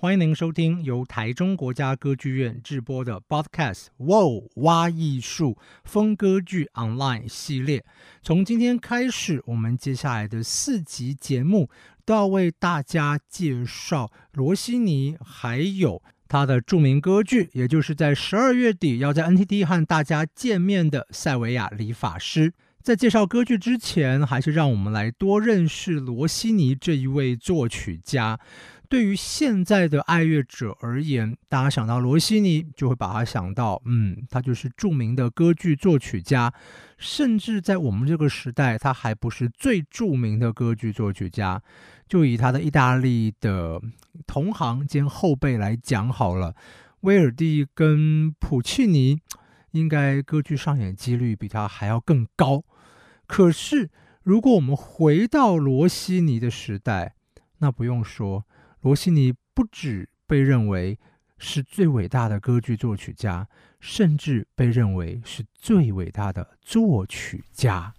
欢迎您收听由台中国家歌剧院制播的 Podcast《哇哇艺术风歌剧 Online》系列。从今天开始，我们接下来的四集节目都要为大家介绍罗西尼，还有他的著名歌剧，也就是在十二月底要在 NTT 和大家见面的《塞维亚理发师》。在介绍歌剧之前，还是让我们来多认识罗西尼这一位作曲家。对于现在的爱乐者而言，大家想到罗西尼，就会把他想到，嗯，他就是著名的歌剧作曲家。甚至在我们这个时代，他还不是最著名的歌剧作曲家。就以他的意大利的同行兼后辈来讲好了，威尔第跟普契尼，应该歌剧上演几率比他还要更高。可是，如果我们回到罗西尼的时代，那不用说。罗西尼不止被认为是最伟大的歌剧作曲家，甚至被认为是最伟大的作曲家。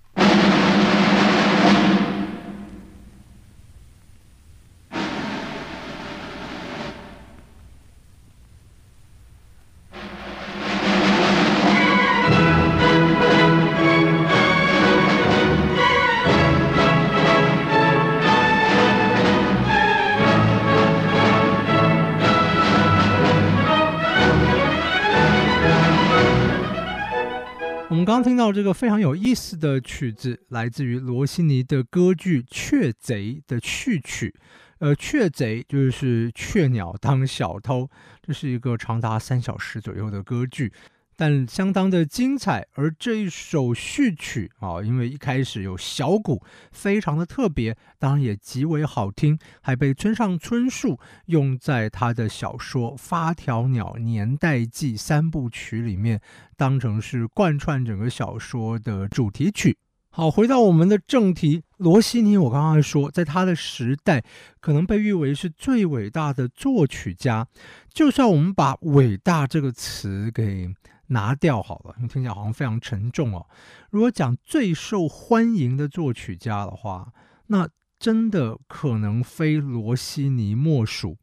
们刚听到这个非常有意思的曲子，来自于罗西尼的歌剧《雀贼》的序曲。呃，雀贼就是雀鸟当小偷，这是一个长达三小时左右的歌剧。但相当的精彩，而这一首序曲啊，因为一开始有小鼓，非常的特别，当然也极为好听，还被村上春树用在他的小说《发条鸟年代记》三部曲里面，当成是贯穿整个小说的主题曲。好，回到我们的正题，罗西尼，我刚刚说，在他的时代，可能被誉为是最伟大的作曲家。就算我们把“伟大”这个词给拿掉好了，因为听起来好像非常沉重哦。如果讲最受欢迎的作曲家的话，那真的可能非罗西尼莫属。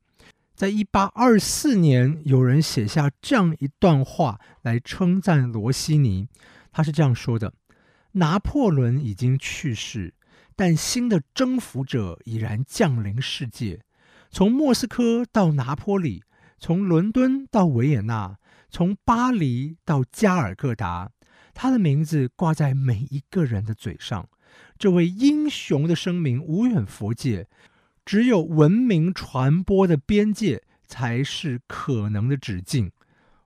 在一八二四年，有人写下这样一段话来称赞罗西尼，他是这样说的：“拿破仑已经去世，但新的征服者已然降临世界。从莫斯科到拿坡里，从伦敦到维也纳。”从巴黎到加尔各答，他的名字挂在每一个人的嘴上。这位英雄的声名无远弗届，只有文明传播的边界才是可能的止境。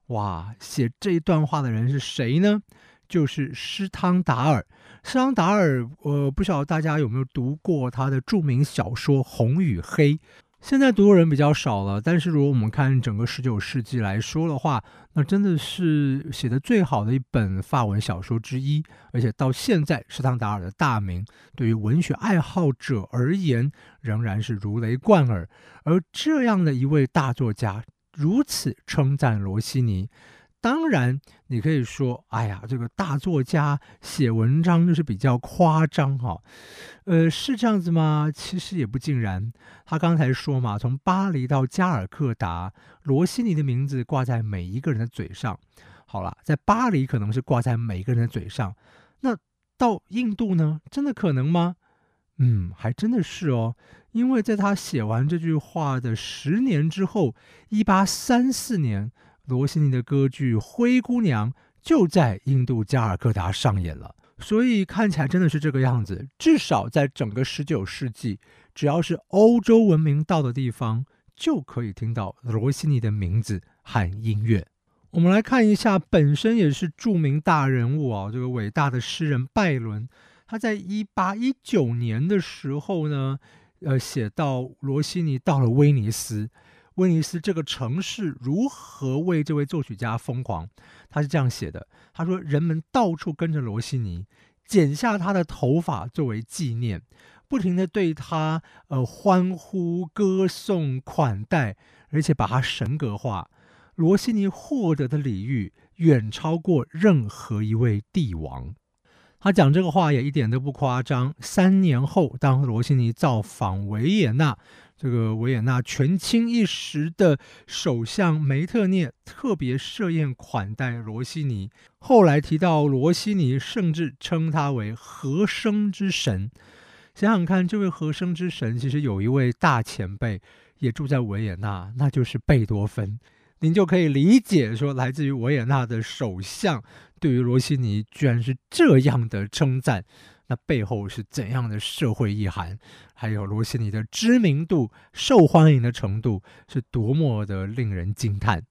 哇，写这一段话的人是谁呢？就是施汤达尔。施汤达尔，呃，不晓得大家有没有读过他的著名小说《红与黑》。现在读的人比较少了，但是如果我们看整个十九世纪来说的话，那真的是写的最好的一本法文小说之一，而且到现在，施汤达尔的大名对于文学爱好者而言仍然是如雷贯耳。而这样的一位大作家如此称赞罗西尼。当然，你可以说：“哎呀，这个大作家写文章就是比较夸张哈。”呃，是这样子吗？其实也不尽然。他刚才说嘛，从巴黎到加尔各答，罗西尼的名字挂在每一个人的嘴上。好了，在巴黎可能是挂在每一个人的嘴上，那到印度呢？真的可能吗？嗯，还真的是哦。因为在他写完这句话的十年之后，一八三四年。罗西尼的歌剧《灰姑娘》就在印度加尔各答上演了，所以看起来真的是这个样子。至少在整个十九世纪，只要是欧洲文明到的地方，就可以听到罗西尼的名字和音乐。我们来看一下，本身也是著名大人物啊，这个伟大的诗人拜伦，他在一八一九年的时候呢，呃，写到罗西尼到了威尼斯。威尼斯这个城市如何为这位作曲家疯狂。他是这样写的：他说，人们到处跟着罗西尼，剪下他的头发作为纪念，不停的对他呃欢呼、歌颂、款待，而且把他神格化。罗西尼获得的礼遇远超过任何一位帝王。他讲这个话也一点都不夸张。三年后，当罗西尼造访维也纳，这个维也纳权倾一时的首相梅特涅特别设宴款待罗西尼。后来提到罗西尼，甚至称他为和声之神。想想看，这位和声之神其实有一位大前辈也住在维也纳，那就是贝多芬。您就可以理解说，来自于维也纳的首相对于罗西尼居然是这样的称赞，那背后是怎样的社会意涵？还有罗西尼的知名度、受欢迎的程度是多么的令人惊叹。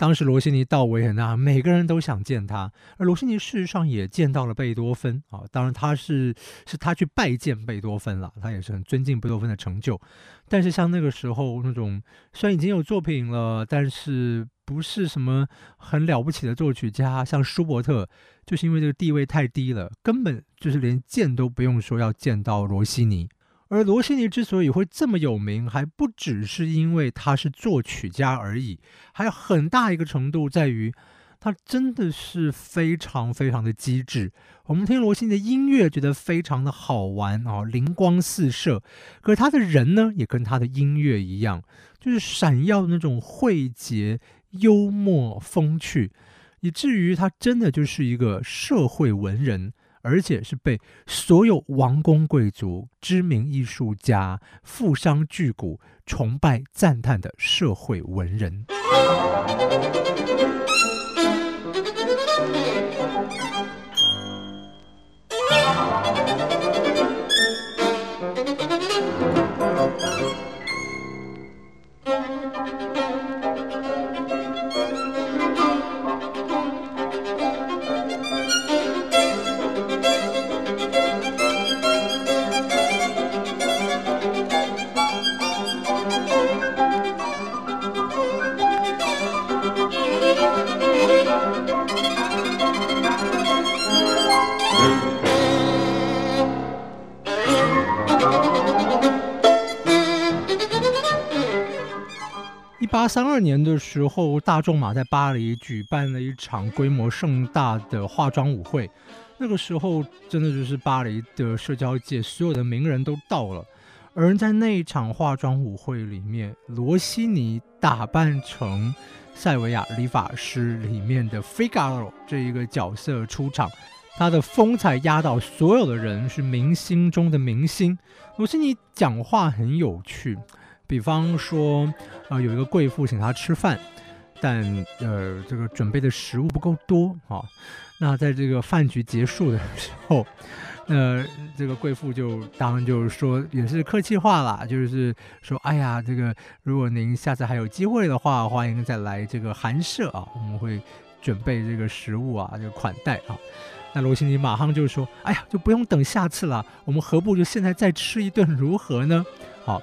当时罗西尼到维也纳，每个人都想见他，而罗西尼事实上也见到了贝多芬啊。当然，他是是他去拜见贝多芬了，他也是很尊敬贝多芬的成就。但是像那个时候那种虽然已经有作品了，但是不是什么很了不起的作曲家，像舒伯特，就是因为这个地位太低了，根本就是连见都不用说要见到罗西尼。而罗西尼之所以会这么有名，还不只是因为他是作曲家而已，还有很大一个程度在于，他真的是非常非常的机智。我们听罗西尼的音乐，觉得非常的好玩啊，灵光四射。可是他的人呢，也跟他的音乐一样，就是闪耀的那种慧洁、幽默、风趣，以至于他真的就是一个社会文人。而且是被所有王公贵族、知名艺术家、富商巨贾崇拜赞叹的社会文人。八三二年的时候，大仲马在巴黎举办了一场规模盛大的化妆舞会。那个时候，真的就是巴黎的社交界所有的名人都到了。而在那一场化妆舞会里面，罗西尼打扮成塞维亚理发师里面的 Figaro 这一个角色出场，他的风采压倒所有的人，是明星中的明星。罗西尼讲话很有趣。比方说，啊、呃，有一个贵妇请他吃饭，但呃，这个准备的食物不够多啊。那在这个饭局结束的时候，呃，这个贵妇就当然就是说也是客气话啦，就是说，哎呀，这个如果您下次还有机会的话，欢迎再来这个寒舍啊，我们会准备这个食物啊，这个款待啊。那罗西尼马上就说，哎呀，就不用等下次了，我们何不就现在再吃一顿如何呢？好。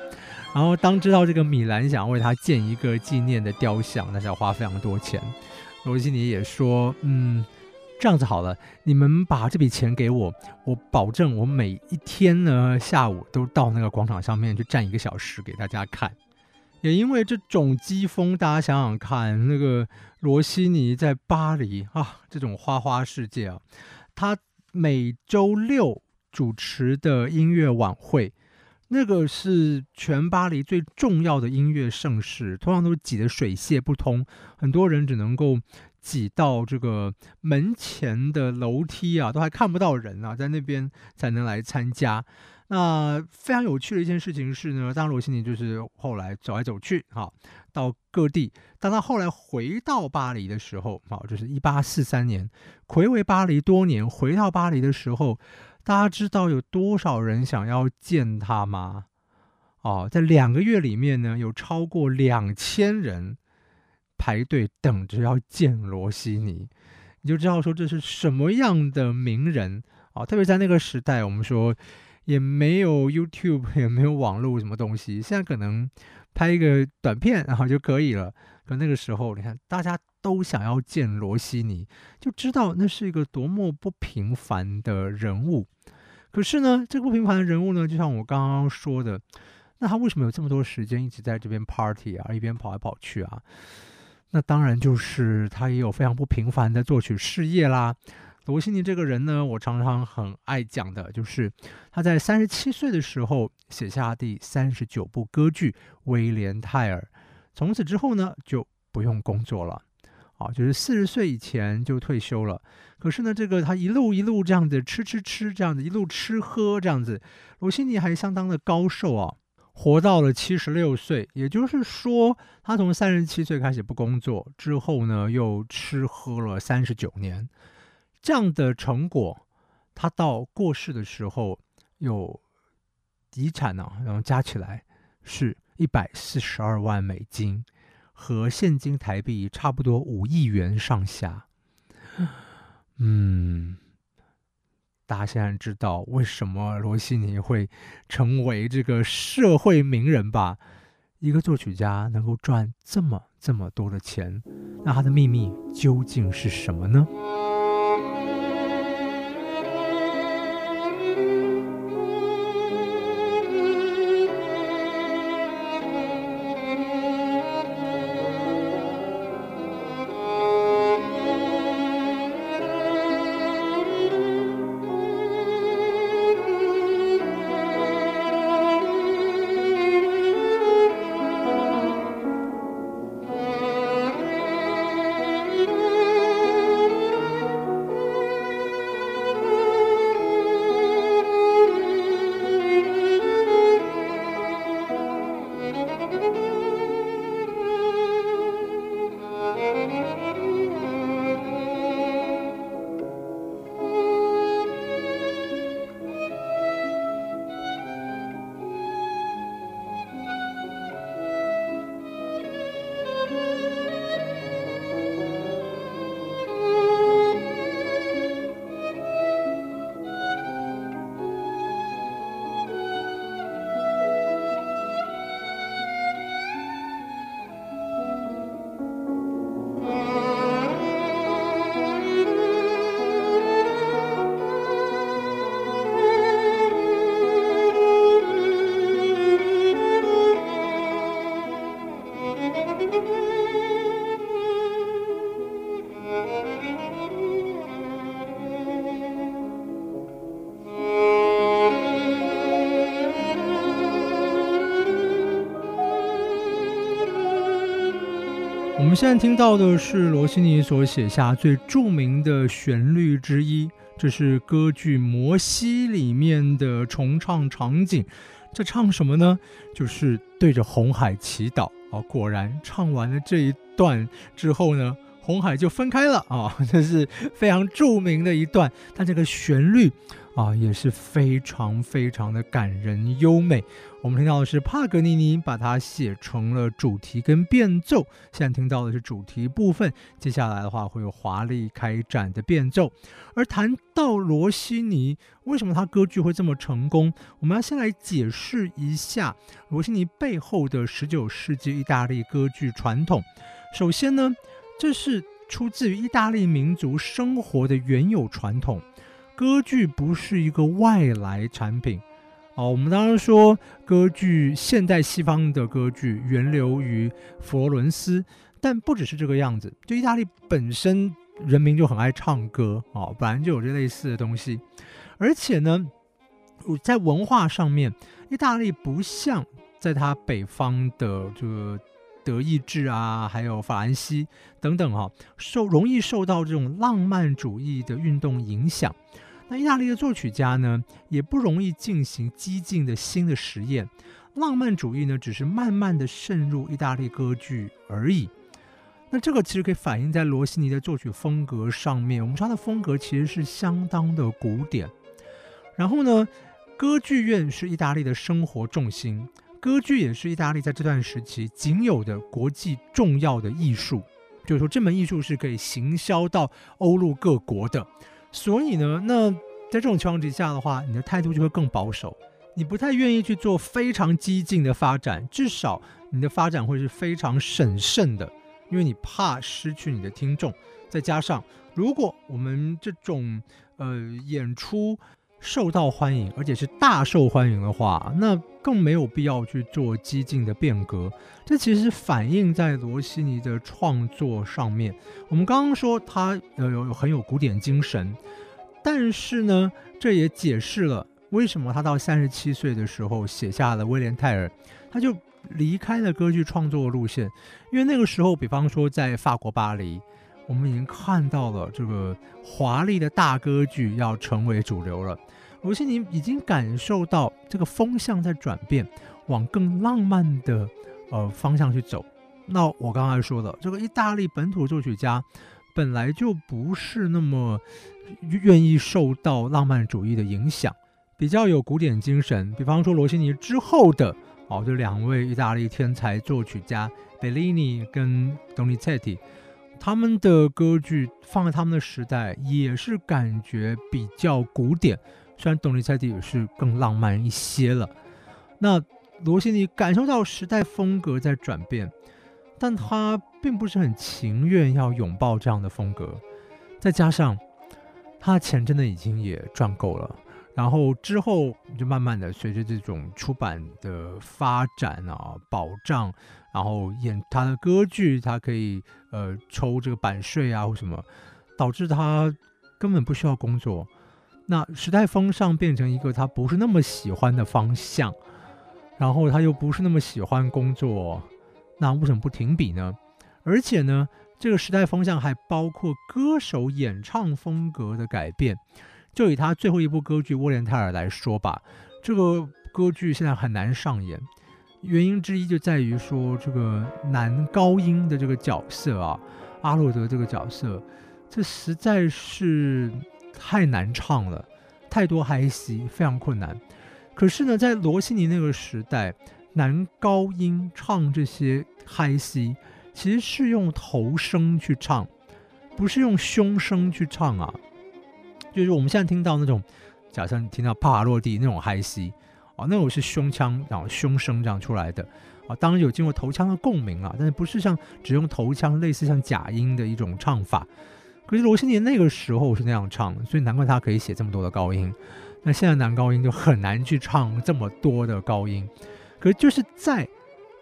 然后，当知道这个米兰想要为他建一个纪念的雕像，那是要花非常多钱。罗西尼也说：“嗯，这样子好了，你们把这笔钱给我，我保证我每一天呢下午都到那个广场上面去站一个小时给大家看。”也因为这种机锋，大家想想看，那个罗西尼在巴黎啊，这种花花世界啊，他每周六主持的音乐晚会。那个是全巴黎最重要的音乐盛事，通常都是挤得水泄不通，很多人只能够挤到这个门前的楼梯啊，都还看不到人啊，在那边才能来参加。那非常有趣的一件事情是呢，当罗西尼就是后来走来走去，哈，到各地。当他后来回到巴黎的时候，好，就是一八四三年，睽违巴黎多年，回到巴黎的时候。大家知道有多少人想要见他吗？哦，在两个月里面呢，有超过两千人排队等着要见罗西尼，你就知道说这是什么样的名人啊！特别在那个时代，我们说也没有 YouTube，也没有网络什么东西，现在可能拍一个短片然后就可以了。可那个时候，你看大家都想要见罗西尼，就知道那是一个多么不平凡的人物。可是呢，这个不平凡的人物呢，就像我刚刚说的，那他为什么有这么多时间一直在这边 party 啊，一边跑来跑去啊？那当然就是他也有非常不平凡的作曲事业啦。罗西尼这个人呢，我常常很爱讲的，就是他在三十七岁的时候写下第三十九部歌剧《威廉泰尔》。从此之后呢，就不用工作了，啊，就是四十岁以前就退休了。可是呢，这个他一路一路这样子吃吃吃，这样子一路吃喝这样子，罗西尼还相当的高寿啊，活到了七十六岁。也就是说，他从三十七岁开始不工作之后呢，又吃喝了三十九年，这样的成果，他到过世的时候有遗产呢，然后加起来是。一百四十二万美金，和现金台币差不多五亿元上下。嗯，大家现在知道为什么罗西尼会成为这个社会名人吧？一个作曲家能够赚这么这么多的钱，那他的秘密究竟是什么呢？现在听到的是罗西尼所写下最著名的旋律之一，这是歌剧《摩西》里面的重唱场景。这唱什么呢？就是对着红海祈祷啊！果然，唱完了这一段之后呢，红海就分开了啊！这是非常著名的一段，但这个旋律啊也是非常非常的感人优美。我们听到的是帕格尼尼把它写成了主题跟变奏，现在听到的是主题部分，接下来的话会有华丽开展的变奏。而谈到罗西尼，为什么他歌剧会这么成功？我们要先来解释一下罗西尼背后的十九世纪意大利歌剧传统。首先呢，这是出自于意大利民族生活的原有传统，歌剧不是一个外来产品。哦，我们当然说歌剧，现代西方的歌剧源流于佛罗伦斯，但不只是这个样子。就意大利本身人民就很爱唱歌，哦，本来就有这类似的东西。而且呢，在文化上面，意大利不像在它北方的这个德意志啊，还有法兰西等等，哈，受容易受到这种浪漫主义的运动影响。那意大利的作曲家呢，也不容易进行激进的新的实验。浪漫主义呢，只是慢慢的渗入意大利歌剧而已。那这个其实可以反映在罗西尼的作曲风格上面。我们说他的风格其实是相当的古典。然后呢，歌剧院是意大利的生活重心，歌剧也是意大利在这段时期仅有的国际重要的艺术。就是说，这门艺术是可以行销到欧陆各国的。所以呢，那在这种情况之下的话，你的态度就会更保守，你不太愿意去做非常激进的发展，至少你的发展会是非常审慎的，因为你怕失去你的听众。再加上，如果我们这种呃演出受到欢迎，而且是大受欢迎的话，那更没有必要去做激进的变革。这其实反映在罗西尼的创作上面。我们刚刚说他呃有很有古典精神，但是呢，这也解释了。为什么他到三十七岁的时候写下了《威廉泰尔》，他就离开了歌剧创作的路线？因为那个时候，比方说在法国巴黎，我们已经看到了这个华丽的大歌剧要成为主流了。罗西尼已经感受到这个风向在转变，往更浪漫的呃方向去走。那我刚才说的这个意大利本土作曲家，本来就不是那么愿意受到浪漫主义的影响。比较有古典精神，比方说罗西尼之后的哦，这两位意大利天才作曲家贝利尼跟东尼切蒂，他们的歌剧放在他们的时代也是感觉比较古典，虽然东尼切蒂也是更浪漫一些了。那罗西尼感受到时代风格在转变，但他并不是很情愿要拥抱这样的风格，再加上他的钱真的已经也赚够了。然后之后就慢慢的随着这种出版的发展啊，保障，然后演他的歌剧，他可以呃抽这个版税啊或什么，导致他根本不需要工作。那时代风尚变成一个他不是那么喜欢的方向，然后他又不是那么喜欢工作，那为什么不停笔呢？而且呢，这个时代风向还包括歌手演唱风格的改变。就以他最后一部歌剧《沃莲泰尔》来说吧，这个歌剧现在很难上演，原因之一就在于说这个男高音的这个角色啊，阿洛德这个角色，这实在是太难唱了，太多嗨戏，非常困难。可是呢，在罗西尼那个时代，男高音唱这些嗨戏，其实是用头声去唱，不是用胸声去唱啊。就是我们现在听到那种，假设你听到帕瓦罗蒂那种嗨戏啊，那种是胸腔然后胸声这样出来的啊，当然有经过头腔的共鸣啊，但是不是像只用头腔，类似像假音的一种唱法。可是罗西尼那个时候是那样唱，所以难怪他可以写这么多的高音。那现在男高音就很难去唱这么多的高音。可是就是在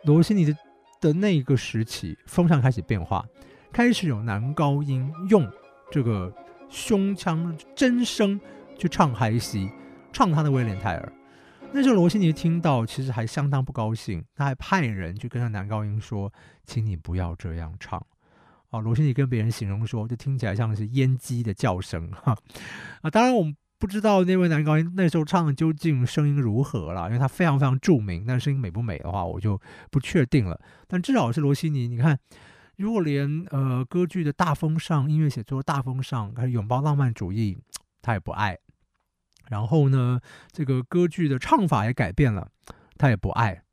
罗西尼的的那个时期，风向开始变化，开始有男高音用这个。胸腔真声去唱嗨戏，唱他的威廉泰尔。那时候罗西尼听到，其实还相当不高兴，他还派人去跟他男高音说：“请你不要这样唱。”啊，罗西尼跟别人形容说，就听起来像是阉鸡的叫声哈。啊，当然我们不知道那位男高音那时候唱的究竟声音如何了，因为他非常非常著名，但声音美不美的话，我就不确定了。但至少是罗西尼，你看。如果连呃歌剧的大风尚、音乐写作的大风尚，还拥抱浪漫主义，他也不爱。然后呢，这个歌剧的唱法也改变了，他也不爱。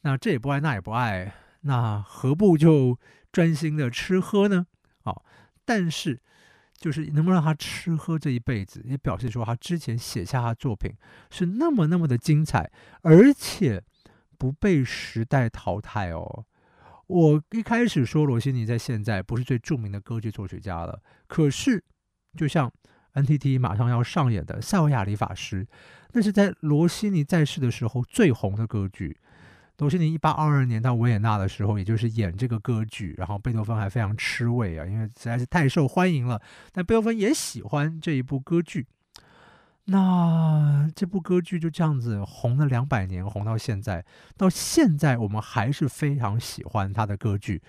那这也不爱，那也不爱，那何不就专心的吃喝呢？哦，但是就是能不能让他吃喝这一辈子，也表示说他之前写下的作品是那么那么的精彩，而且不被时代淘汰哦。我一开始说罗西尼在现在不是最著名的歌剧作曲家了，可是就像 NTT 马上要上演的《塞维亚理发师》，那是在罗西尼在世的时候最红的歌剧。罗西尼一八二二年到维也纳的时候，也就是演这个歌剧，然后贝多芬还非常吃味啊，因为实在是太受欢迎了。但贝多芬也喜欢这一部歌剧。那这部歌剧就这样子红了两百年，红到现在，到现在我们还是非常喜欢他的歌剧。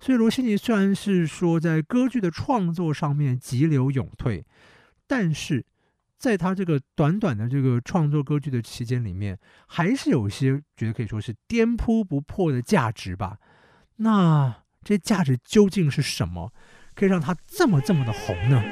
所以罗西尼虽然是说在歌剧的创作上面急流勇退，但是在他这个短短的这个创作歌剧的期间里面，还是有些觉得可以说是颠扑不破的价值吧。那这价值究竟是什么，可以让他这么这么的红呢？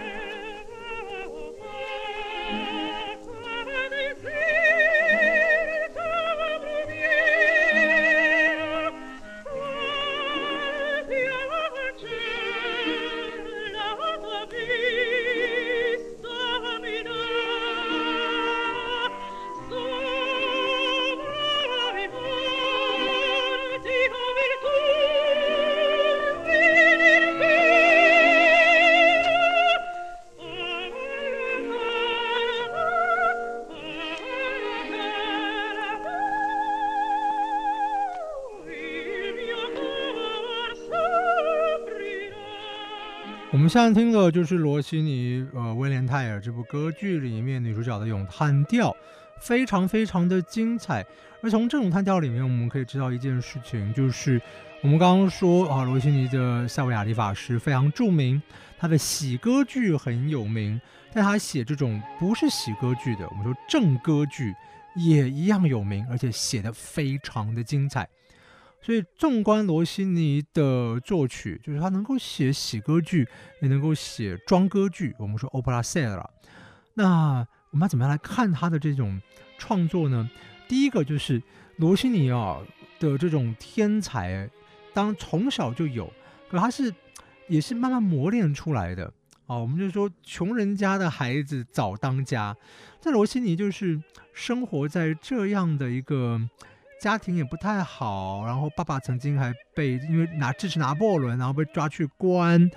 们现在听的就是罗西尼呃《威廉泰尔》这部歌剧里面女主角的咏叹调，非常非常的精彩。而从这种叹调里面，我们可以知道一件事情，就是我们刚刚说啊，罗西尼的塞维亚理发师非常著名，他的喜歌剧很有名，但他写这种不是喜歌剧的，我们说正歌剧也一样有名，而且写的非常的精彩。所以，纵观罗西尼的作曲，就是他能够写喜歌剧，也能够写庄歌剧。我们说 opera seria。那我们要怎么样来看他的这种创作呢？第一个就是罗西尼啊的这种天才，当从小就有，可他是也是慢慢磨练出来的啊。我们就说穷人家的孩子早当家，在罗西尼就是生活在这样的一个。家庭也不太好，然后爸爸曾经还被因为拿支持拿破仑，然后被抓去关，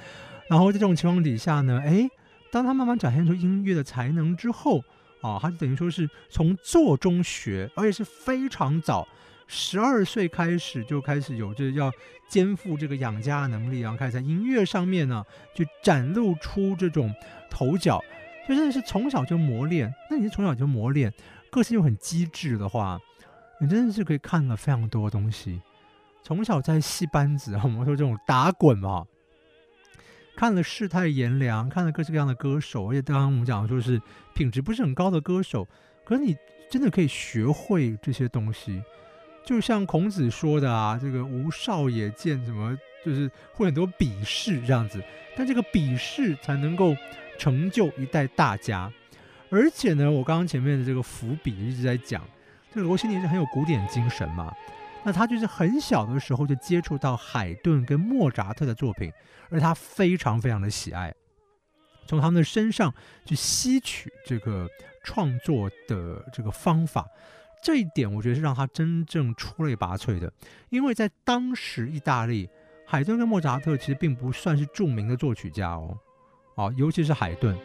然后在这种情况底下呢，哎，当他慢慢展现出音乐的才能之后，啊，他就等于说是从做中学，而且是非常早，十二岁开始就开始有这要肩负这个养家的能力，然后开始在音乐上面呢就展露出这种头角，就真的是从小就磨练。那你是从小就磨练，个性又很机智的话。你真的是可以看了非常多东西，从小在戏班子，我们说这种打滚嘛，看了世态炎凉，看了各式各样的歌手，而且刚刚我们讲的说是品质不是很高的歌手，可是你真的可以学会这些东西，就像孔子说的啊，这个吾少也见什么，就是会很多鄙视这样子，但这个鄙视才能够成就一代大家，而且呢，我刚刚前面的这个伏笔一直在讲。这个罗西尼是很有古典精神嘛，那他就是很小的时候就接触到海顿跟莫扎特的作品，而他非常非常的喜爱，从他们的身上去吸取这个创作的这个方法，这一点我觉得是让他真正出类拔萃的，因为在当时意大利，海顿跟莫扎特其实并不算是著名的作曲家哦，啊，尤其是海顿，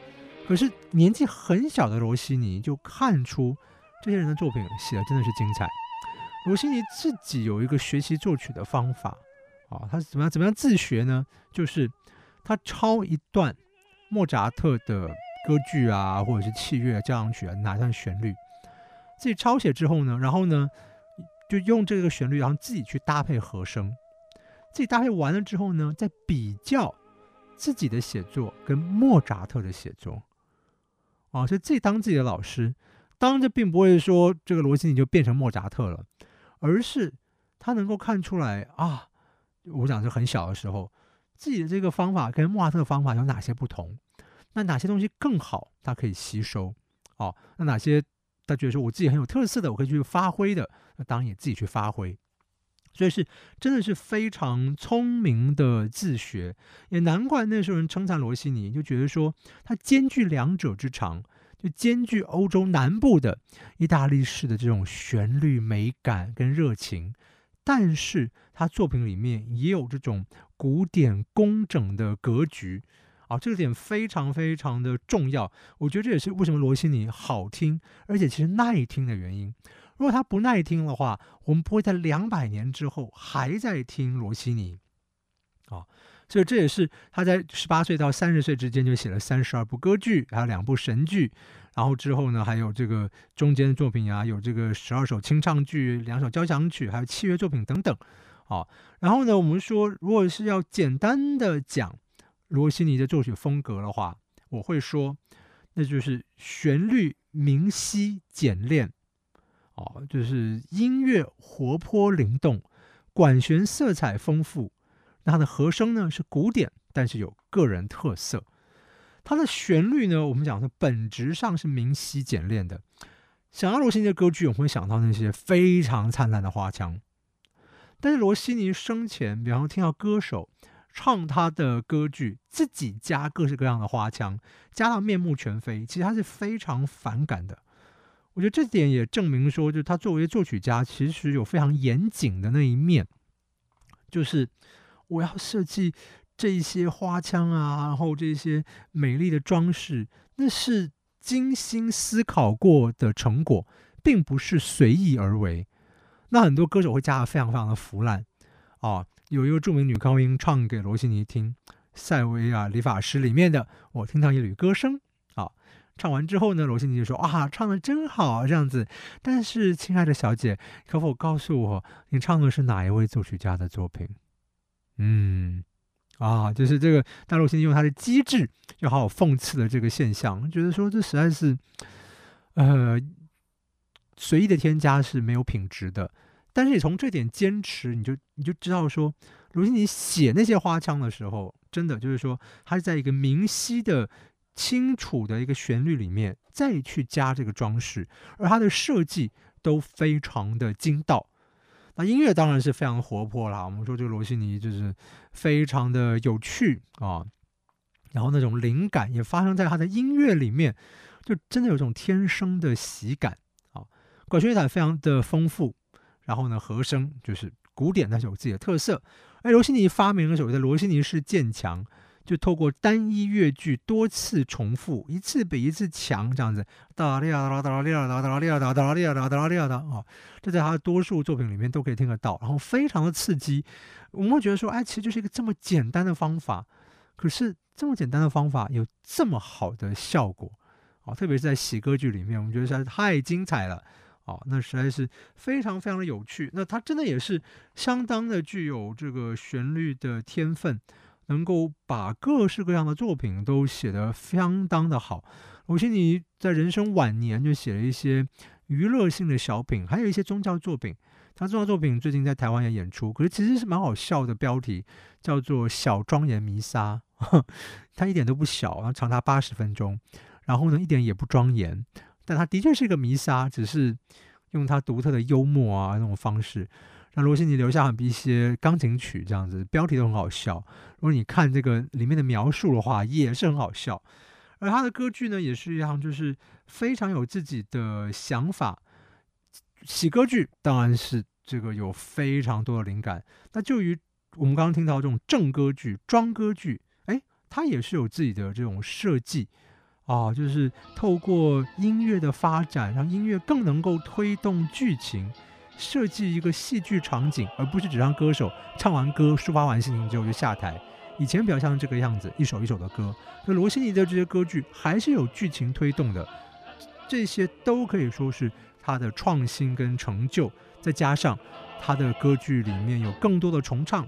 可是年纪很小的罗西尼就看出。这些人的作品写的真的是精彩。罗西尼自己有一个学习作曲的方法啊，他是怎么样怎么样自学呢？就是他抄一段莫扎特的歌剧啊，或者是器乐交响曲啊，哪段旋律，自己抄写之后呢，然后呢就用这个旋律，然后自己去搭配和声，自己搭配完了之后呢，再比较自己的写作跟莫扎特的写作啊，所以自己当自己的老师。当然，这并不会说这个罗西尼就变成莫扎特了，而是他能够看出来啊，我讲是很小的时候，自己的这个方法跟莫扎特的方法有哪些不同，那哪些东西更好，他可以吸收哦，那哪些他觉得说我自己很有特色的，我可以去发挥的，那当然也自己去发挥，所以是真的是非常聪明的自学，也难怪那时候人称赞罗西尼，就觉得说他兼具两者之长。兼具欧洲南部的意大利式的这种旋律美感跟热情，但是他作品里面也有这种古典工整的格局啊，这个点非常非常的重要。我觉得这也是为什么罗西尼好听，而且其实耐听的原因。如果他不耐听的话，我们不会在两百年之后还在听罗西尼啊。所以这也是他在十八岁到三十岁之间就写了三十二部歌剧，还有两部神剧，然后之后呢，还有这个中间的作品啊，有这个十二首清唱剧、两首交响曲，还有器乐作品等等。好，然后呢，我们说如果是要简单的讲罗西尼的作曲风格的话，我会说那就是旋律明晰简练，哦，就是音乐活泼灵动，管弦色彩丰富。那它的和声呢是古典，但是有个人特色。它的旋律呢，我们讲的本质上是明晰简练的。想到罗西尼的歌剧，我们会想到那些非常灿烂的花腔。但是罗西尼生前，比方说听到歌手唱他的歌剧，自己加各式各样的花腔，加到面目全非，其实他是非常反感的。我觉得这点也证明说，就他作为作曲家，其实有非常严谨的那一面，就是。我要设计这些花腔啊，然后这些美丽的装饰，那是精心思考过的成果，并不是随意而为。那很多歌手会加得非常非常的腐烂啊。有一个著名女高音唱给罗西尼听，塞维亚理发师里面的，我听到一缕歌声啊。唱完之后呢，罗西尼就说：“啊，唱得真好，这样子。但是，亲爱的小姐，可否告诉我，你唱的是哪一位作曲家的作品？”嗯，啊，就是这个大罗西尼用他的机智又好好讽刺了这个现象，觉得说这实在是，呃，随意的添加是没有品质的。但是你从这点坚持，你就你就知道说，罗西尼写那些花腔的时候，真的就是说，他是在一个明晰的、清楚的一个旋律里面再去加这个装饰，而他的设计都非常的精到。那音乐当然是非常活泼啦。我们说这个罗西尼就是非常的有趣啊，然后那种灵感也发生在他的音乐里面，就真的有种天生的喜感啊。管弦乐团非常的丰富。然后呢，和声就是古典，但是有自己的特色。哎，罗西尼发明了所谓的罗西尼式渐强，就透过单一乐句多次重复，一次比一次强，这样子哒哩哒啦哒哩哒哒哩哒哒哩哒哒哩哒啊，这在他的多数作品里面都可以听得到，然后非常的刺激。我们会觉得说，哎，其实就是一个这么简单的方法，可是这么简单的方法有这么好的效果啊！特别是在喜歌剧里面，我们觉得实在是太精彩了。哦，那实在是非常非常的有趣。那他真的也是相当的具有这个旋律的天分，能够把各式各样的作品都写得相当的好。鲁西尼在人生晚年就写了一些娱乐性的小品，还有一些宗教作品。他宗教作品最近在台湾也演出，可是其实是蛮好笑的，标题叫做《小庄严弥撒》，它一点都不小，然后长达八十分钟，然后呢一点也不庄严。但他的确是一个弥撒，只是用他独特的幽默啊那种方式，让罗西尼留下一些钢琴曲这样子，标题都很好笑。如果你看这个里面的描述的话，也是很好笑。而他的歌剧呢，也是一样，就是非常有自己的想法。喜歌剧当然是这个有非常多的灵感。那就于我们刚刚听到这种正歌剧、庄歌剧，哎，他也是有自己的这种设计。啊，就是透过音乐的发展，让音乐更能够推动剧情，设计一个戏剧场景，而不是只让歌手唱完歌、抒发完心情之后就下台。以前比较像这个样子，一首一首的歌。那罗西尼的这些歌剧还是有剧情推动的，这些都可以说是他的创新跟成就。再加上他的歌剧里面有更多的重唱。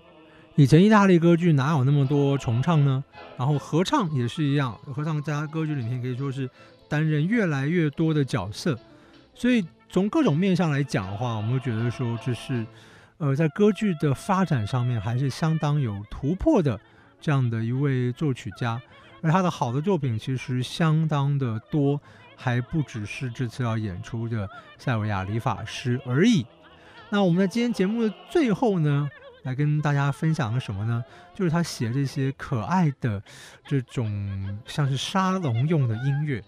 以前意大利歌剧哪有那么多重唱呢？然后合唱也是一样，合唱在他歌剧里面可以说是担任越来越多的角色。所以从各种面向来讲的话，我们会觉得说这是，呃，在歌剧的发展上面还是相当有突破的这样的一位作曲家。而他的好的作品其实相当的多，还不只是这次要演出的塞维亚理发师而已。那我们在今天节目的最后呢，来跟大家分享的什么呢？就是他写这些可爱的这种像是沙龙用的音乐。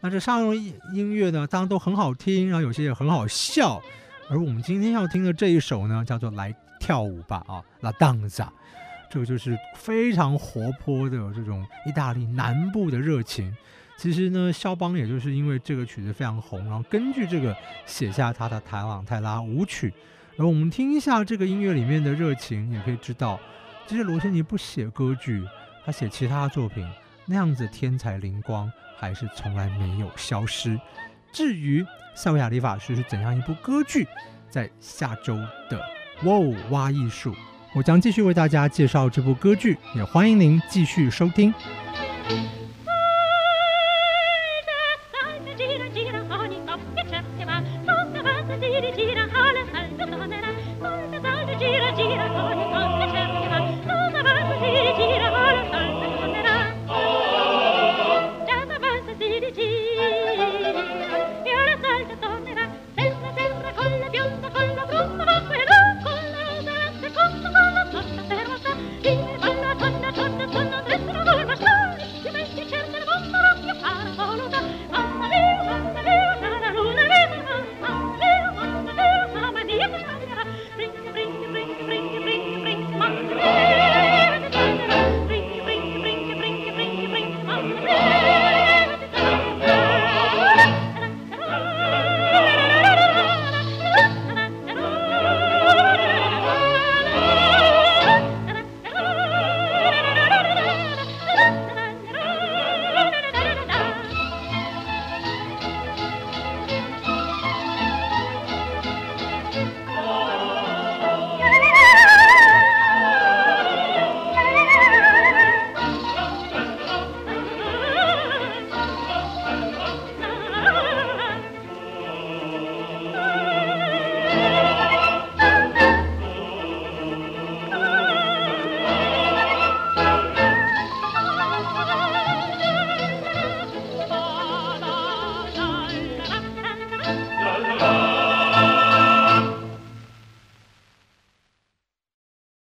那这沙龙音乐呢，当然都很好听，然后有些也很好笑。而我们今天要听的这一首呢，叫做《来跳舞吧》啊，《La Danza》，这个就是非常活泼的这种意大利南部的热情。其实呢，肖邦也就是因为这个曲子非常红，然后根据这个写下他的《塔朗泰拉舞曲》。而我们听一下这个音乐里面的热情，也可以知道，其实罗西尼不写歌剧，他写其他作品，那样子天才灵光还是从来没有消失。至于塞维亚理法师是怎样一部歌剧，在下周的哇哦挖艺术，我将继续为大家介绍这部歌剧，也欢迎您继续收听。